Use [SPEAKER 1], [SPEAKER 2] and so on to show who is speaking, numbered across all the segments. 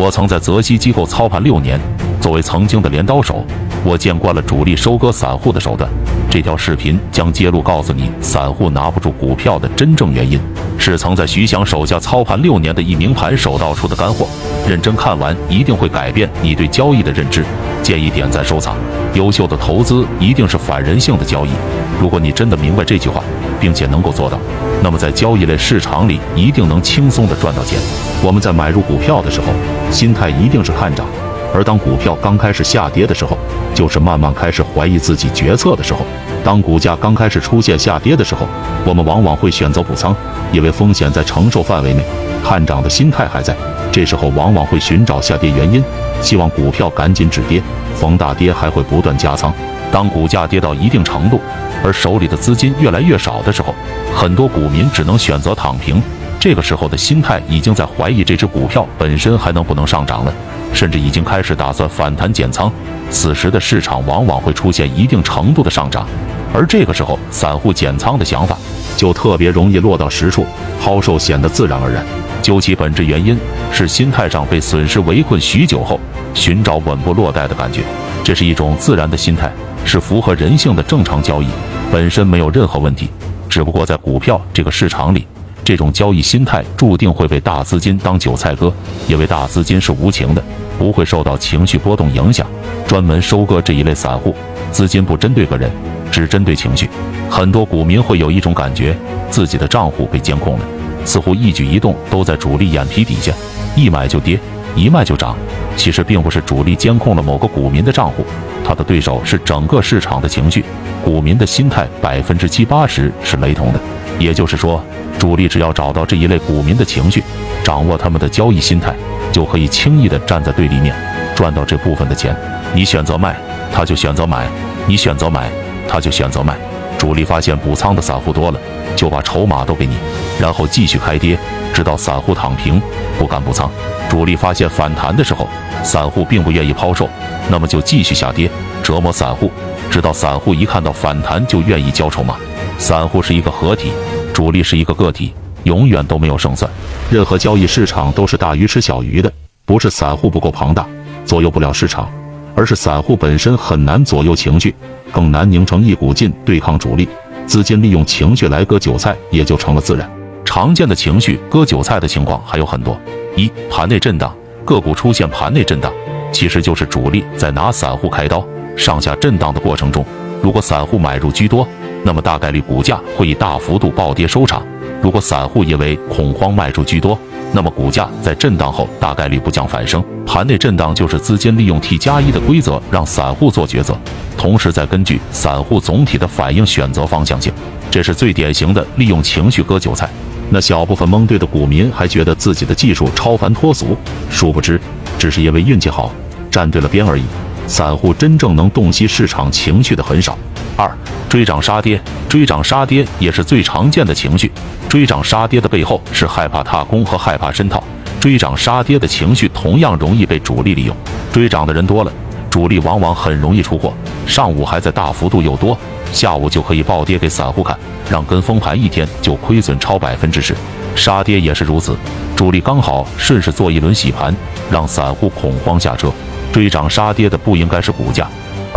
[SPEAKER 1] 我曾在泽西机构操盘六年，作为曾经的镰刀手，我见惯了主力收割散户的手段。这条视频将揭露告诉你散户拿不住股票的真正原因，是曾在徐翔手下操盘六年的一名盘手道出的干货。认真看完，一定会改变你对交易的认知。建议点赞收藏。优秀的投资一定是反人性的交易。如果你真的明白这句话，并且能够做到，那么在交易类市场里一定能轻松的赚到钱。我们在买入股票的时候，心态一定是看涨；而当股票刚开始下跌的时候，就是慢慢开始怀疑自己决策的时候。当股价刚开始出现下跌的时候，我们往往会选择补仓，因为风险在承受范围内，看涨的心态还在。这时候往往会寻找下跌原因，希望股票赶紧止跌，逢大跌还会不断加仓。当股价跌到一定程度，而手里的资金越来越少的时候，很多股民只能选择躺平。这个时候的心态已经在怀疑这只股票本身还能不能上涨了，甚至已经开始打算反弹减仓。此时的市场往往会出现一定程度的上涨，而这个时候散户减仓的想法就特别容易落到实处，抛售显得自然而然。究其本质原因，是心态上被损失围困许久后，寻找稳步落袋的感觉。这是一种自然的心态。是符合人性的正常交易，本身没有任何问题。只不过在股票这个市场里，这种交易心态注定会被大资金当韭菜割，因为大资金是无情的，不会受到情绪波动影响，专门收割这一类散户。资金不针对个人，只针对情绪。很多股民会有一种感觉，自己的账户被监控了，似乎一举一动都在主力眼皮底下，一买就跌，一卖就涨。其实并不是主力监控了某个股民的账户。他的对手是整个市场的情绪，股民的心态百分之七八十是雷同的。也就是说，主力只要找到这一类股民的情绪，掌握他们的交易心态，就可以轻易的站在对立面，赚到这部分的钱。你选择卖，他就选择买；你选择买，他就选择卖。主力发现补仓的散户多了，就把筹码都给你，然后继续开跌，直到散户躺平，不敢补仓。主力发现反弹的时候，散户并不愿意抛售，那么就继续下跌，折磨散户，直到散户一看到反弹就愿意交筹码。散户是一个合体，主力是一个个体，永远都没有胜算。任何交易市场都是大鱼吃小鱼的，不是散户不够庞大，左右不了市场，而是散户本身很难左右情绪，更难拧成一股劲对抗主力。资金利用情绪来割韭菜，也就成了自然。常见的情绪割韭菜的情况还有很多。一盘内震荡，个股出现盘内震荡，其实就是主力在拿散户开刀。上下震荡的过程中，如果散户买入居多，那么大概率股价会以大幅度暴跌收场；如果散户因为恐慌卖出居多，那么股价在震荡后大概率不降反升。盘内震荡就是资金利用 T 加一的规则让散户做抉择，同时再根据散户总体的反应选择方向性，这是最典型的利用情绪割韭菜。那小部分蒙对的股民还觉得自己的技术超凡脱俗，殊不知，只是因为运气好，站对了边而已。散户真正能洞悉市场情绪的很少。二，追涨杀跌，追涨杀跌也是最常见的情绪。追涨杀跌的背后是害怕踏空和害怕深套。追涨杀跌的情绪同样容易被主力利用。追涨的人多了，主力往往很容易出货。上午还在大幅度诱多。下午就可以暴跌给散户看，让跟风盘一天就亏损超百分之十。杀跌也是如此，主力刚好顺势做一轮洗盘，让散户恐慌下车。追涨杀跌的不应该是股价，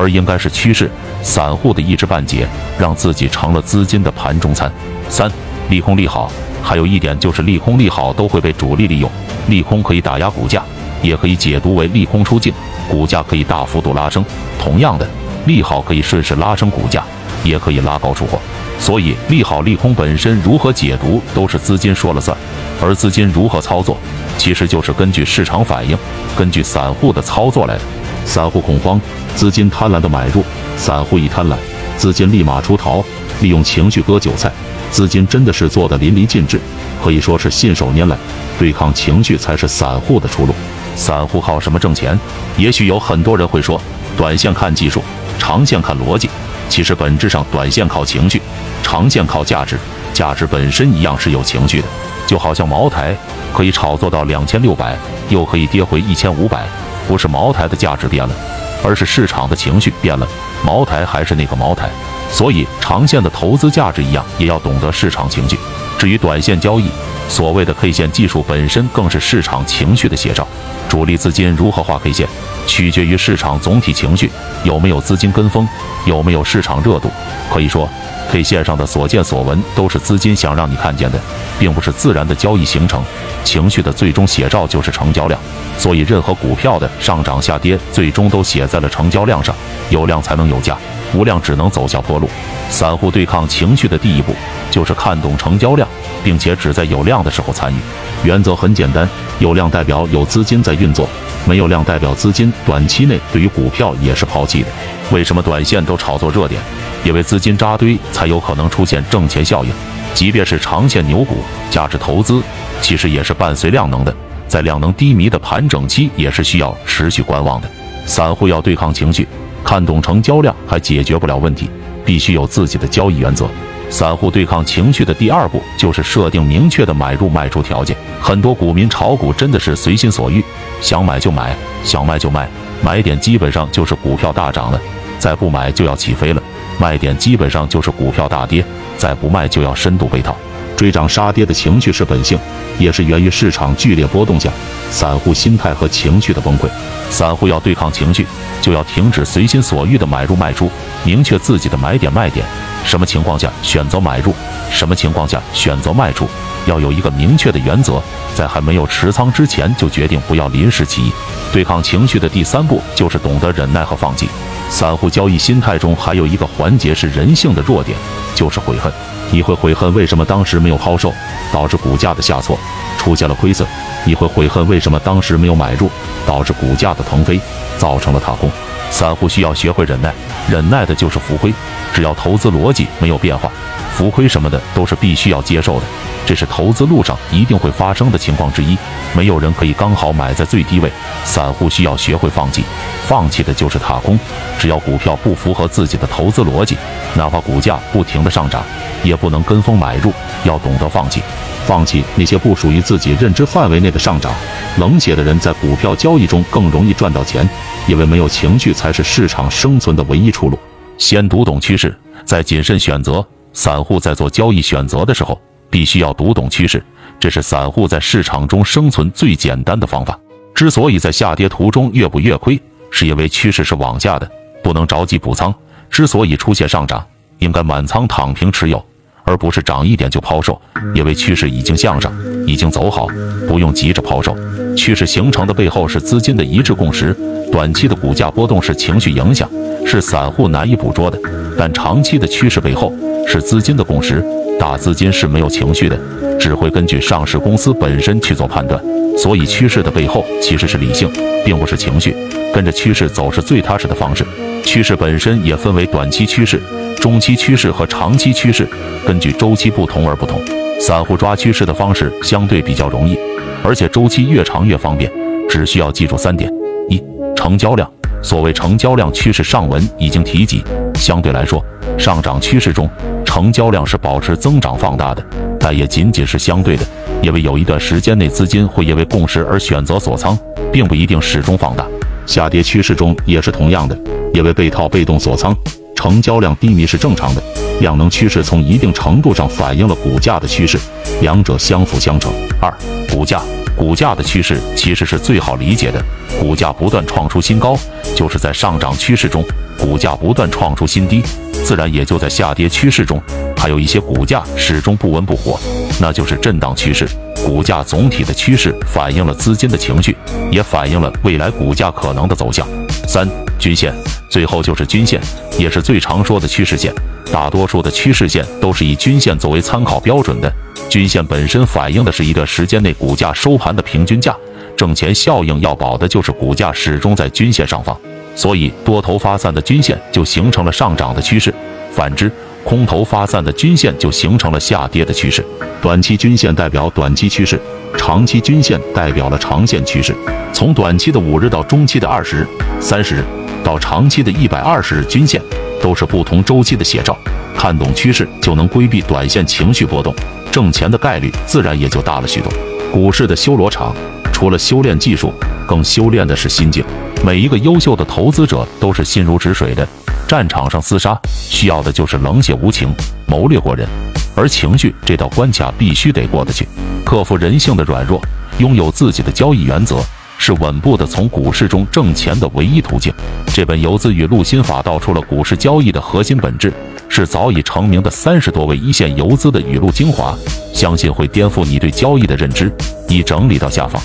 [SPEAKER 1] 而应该是趋势。散户的一知半解，让自己成了资金的盘中餐。三，利空利好，还有一点就是利空利好都会被主力利用。利空可以打压股价，也可以解读为利空出尽，股价可以大幅度拉升。同样的，利好可以顺势拉升股价。也可以拉高出货，所以利好利空本身如何解读都是资金说了算，而资金如何操作，其实就是根据市场反应，根据散户的操作来的。散户恐慌，资金贪婪的买入；散户一贪婪，资金立马出逃，利用情绪割韭菜。资金真的是做的淋漓尽致，可以说是信手拈来。对抗情绪才是散户的出路。散户靠什么挣钱？也许有很多人会说，短线看技术，长线看逻辑。其实本质上，短线靠情绪，长线靠价值。价值本身一样是有情绪的，就好像茅台可以炒作到两千六百，又可以跌回一千五百，不是茅台的价值变了，而是市场的情绪变了。茅台还是那个茅台，所以长线的投资价值一样，也要懂得市场情绪。至于短线交易，所谓的 K 线技术本身更是市场情绪的写照。主力资金如何画 K 线，取决于市场总体情绪有没有资金跟风，有没有市场热度。可以说，K 线上的所见所闻都是资金想让你看见的，并不是自然的交易形成。情绪的最终写照就是成交量，所以任何股票的上涨下跌，最终都写在了成交量上。有量才能有价，无量只能走下坡路。散户对抗情绪的第一步，就是看懂成交量，并且只在有量的时候参与。原则很简单，有量代表有资金在运作，没有量代表资金短期内对于股票也是抛弃的。为什么短线都炒作热点？因为资金扎堆才有可能出现挣钱效应。即便是长线牛股，价值投资其实也是伴随量能的，在量能低迷的盘整期，也是需要持续观望的。散户要对抗情绪。看懂成交量还解决不了问题，必须有自己的交易原则。散户对抗情绪的第二步就是设定明确的买入卖出条件。很多股民炒股真的是随心所欲，想买就买，想卖就卖，买点基本上就是股票大涨了，再不买就要起飞了；卖点基本上就是股票大跌，再不卖就要深度被套。追涨杀跌的情绪是本性，也是源于市场剧烈波动下散户心态和情绪的崩溃。散户要对抗情绪，就要停止随心所欲的买入卖出，明确自己的买点卖点，什么情况下选择买入，什么情况下选择卖出，要有一个明确的原则，在还没有持仓之前就决定不要临时起意。对抗情绪的第三步就是懂得忍耐和放弃。散户交易心态中还有一个环节是人性的弱点，就是悔恨。你会悔恨为什么当时没有抛售，导致股价的下挫，出现了亏损；你会悔恨为什么当时没有买入，导致股价的腾飞，造成了踏空。散户需要学会忍耐，忍耐的就是浮亏。只要投资逻辑没有变化，浮亏什么的都是必须要接受的，这是投资路上一定会发生的情况之一。没有人可以刚好买在最低位，散户需要学会放弃，放弃的就是踏空。只要股票不符合自己的投资逻辑，哪怕股价不停的上涨。也不能跟风买入，要懂得放弃，放弃那些不属于自己认知范围内的上涨。冷血的人在股票交易中更容易赚到钱，因为没有情绪才是市场生存的唯一出路。先读懂趋势，再谨慎选择。散户在做交易选择的时候，必须要读懂趋势，这是散户在市场中生存最简单的方法。之所以在下跌途中越补越亏，是因为趋势是往下的，不能着急补仓。之所以出现上涨，应该满仓躺平持有。而不是涨一点就抛售，因为趋势已经向上，已经走好，不用急着抛售。趋势形成的背后是资金的一致共识，短期的股价波动是情绪影响，是散户难以捕捉的。但长期的趋势背后是资金的共识，大资金是没有情绪的，只会根据上市公司本身去做判断。所以趋势的背后其实是理性，并不是情绪。跟着趋势走是最踏实的方式。趋势本身也分为短期趋势。中期趋势和长期趋势根据周期不同而不同，散户抓趋势的方式相对比较容易，而且周期越长越方便。只需要记住三点：一、成交量。所谓成交量，趋势上文已经提及。相对来说，上涨趋势中成交量是保持增长放大的，但也仅仅是相对的，因为有一段时间内资金会因为共识而选择锁仓，并不一定始终放大。下跌趋势中也是同样的，因为被套被动锁仓。成交量低迷是正常的，量能趋势从一定程度上反映了股价的趋势，两者相辅相成。二、股价，股价的趋势其实是最好理解的，股价不断创出新高，就是在上涨趋势中；股价不断创出新低，自然也就在下跌趋势中。还有一些股价始终不温不火，那就是震荡趋势。股价总体的趋势反映了资金的情绪，也反映了未来股价可能的走向。三、均线。最后就是均线，也是最常说的趋势线。大多数的趋势线都是以均线作为参考标准的。均线本身反映的是一段时间内股价收盘的平均价，挣钱效应要保的就是股价始终在均线上方。所以多头发散的均线就形成了上涨的趋势，反之，空头发散的均线就形成了下跌的趋势。短期均线代表短期趋势，长期均线代表了长线趋势。从短期的五日到中期的二十日、三十日。到长期的一百二十日均线，都是不同周期的写照。看懂趋势，就能规避短线情绪波动，挣钱的概率自然也就大了许多。股市的修罗场，除了修炼技术，更修炼的是心境。每一个优秀的投资者都是心如止水的，战场上厮杀需要的就是冷血无情、谋略过人。而情绪这道关卡必须得过得去，克服人性的软弱，拥有自己的交易原则，是稳步的从股市中挣钱的唯一途径。这本游资与录心法道出了股市交易的核心本质，是早已成名的三十多位一线游资的语录精华，相信会颠覆你对交易的认知。已整理到下方。